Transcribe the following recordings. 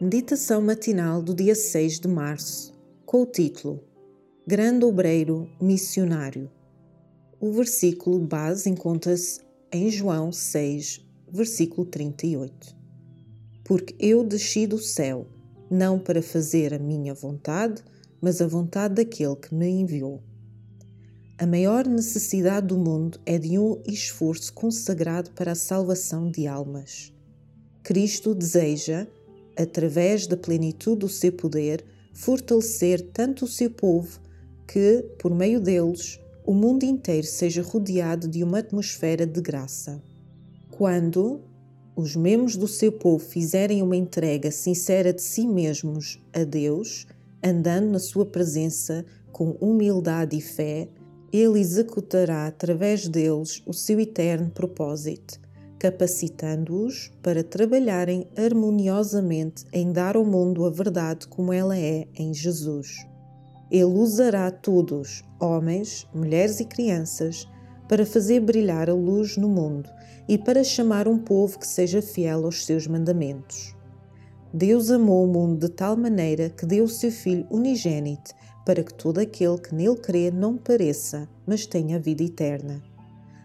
Meditação matinal do dia 6 de março, com o título Grande Obreiro Missionário. O versículo base encontra-se em João 6, versículo 38. Porque eu desci do céu, não para fazer a minha vontade, mas a vontade daquele que me enviou. A maior necessidade do mundo é de um esforço consagrado para a salvação de almas. Cristo deseja, através da plenitude do seu poder, fortalecer tanto o seu povo que, por meio deles, o mundo inteiro seja rodeado de uma atmosfera de graça. Quando os membros do seu povo fizerem uma entrega sincera de si mesmos a Deus, andando na sua presença com humildade e fé, ele executará através deles o seu eterno propósito capacitando-os para trabalharem harmoniosamente em dar ao mundo a verdade como ela é em Jesus. Ele usará todos, homens, mulheres e crianças, para fazer brilhar a luz no mundo e para chamar um povo que seja fiel aos seus mandamentos. Deus amou o mundo de tal maneira que deu o seu Filho unigênito para que todo aquele que nele crê não pereça, mas tenha vida eterna.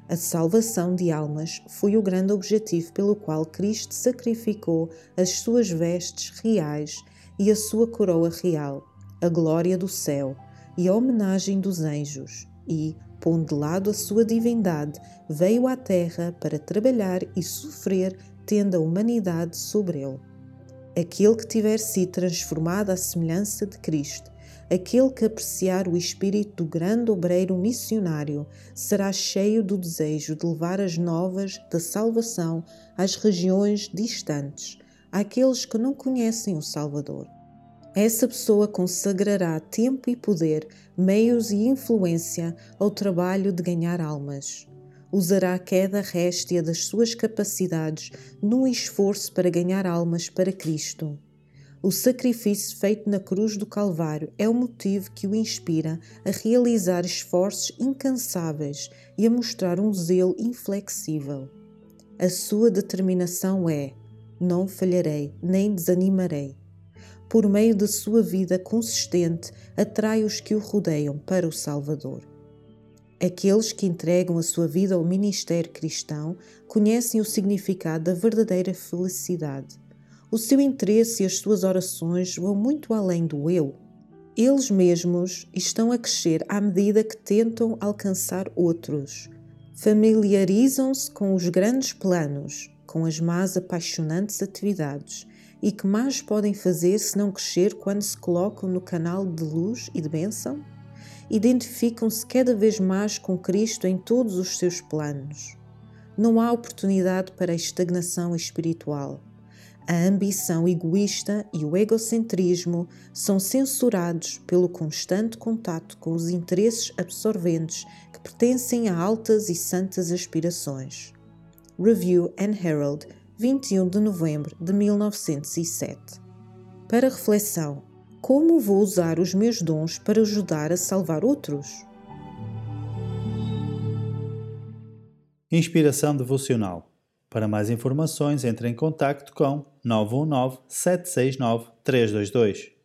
A salvação de almas foi o grande objetivo pelo qual Cristo sacrificou as suas vestes reais e a sua coroa real, a glória do céu e a homenagem dos anjos, e, pondo de lado a sua divindade, veio à terra para trabalhar e sofrer, tendo a humanidade sobre ele. Aquele que tiver sido transformado à semelhança de Cristo Aquele que apreciar o espírito do grande obreiro missionário será cheio do desejo de levar as novas da salvação às regiões distantes, àqueles que não conhecem o Salvador. Essa pessoa consagrará tempo e poder, meios e influência ao trabalho de ganhar almas. Usará a queda réstia das suas capacidades num esforço para ganhar almas para Cristo o sacrifício feito na cruz do Calvário é o motivo que o inspira a realizar esforços incansáveis e a mostrar um zelo inflexível. A sua determinação é: não falharei, nem desanimarei. Por meio da sua vida consistente, atrai os que o rodeiam para o Salvador. Aqueles que entregam a sua vida ao ministério cristão conhecem o significado da verdadeira felicidade o seu interesse e as suas orações vão muito além do eu. Eles mesmos estão a crescer à medida que tentam alcançar outros. Familiarizam-se com os grandes planos, com as más apaixonantes atividades e que mais podem fazer se não crescer quando se colocam no canal de luz e de bênção? Identificam-se cada vez mais com Cristo em todos os seus planos. Não há oportunidade para a estagnação espiritual a ambição egoísta e o egocentrismo são censurados pelo constante contato com os interesses absorventes que pertencem a altas e santas aspirações. Review and Herald, 21 de novembro de 1907. Para reflexão: como vou usar os meus dons para ajudar a salvar outros? Inspiração devocional para mais informações, entre em contato com 919 769 322.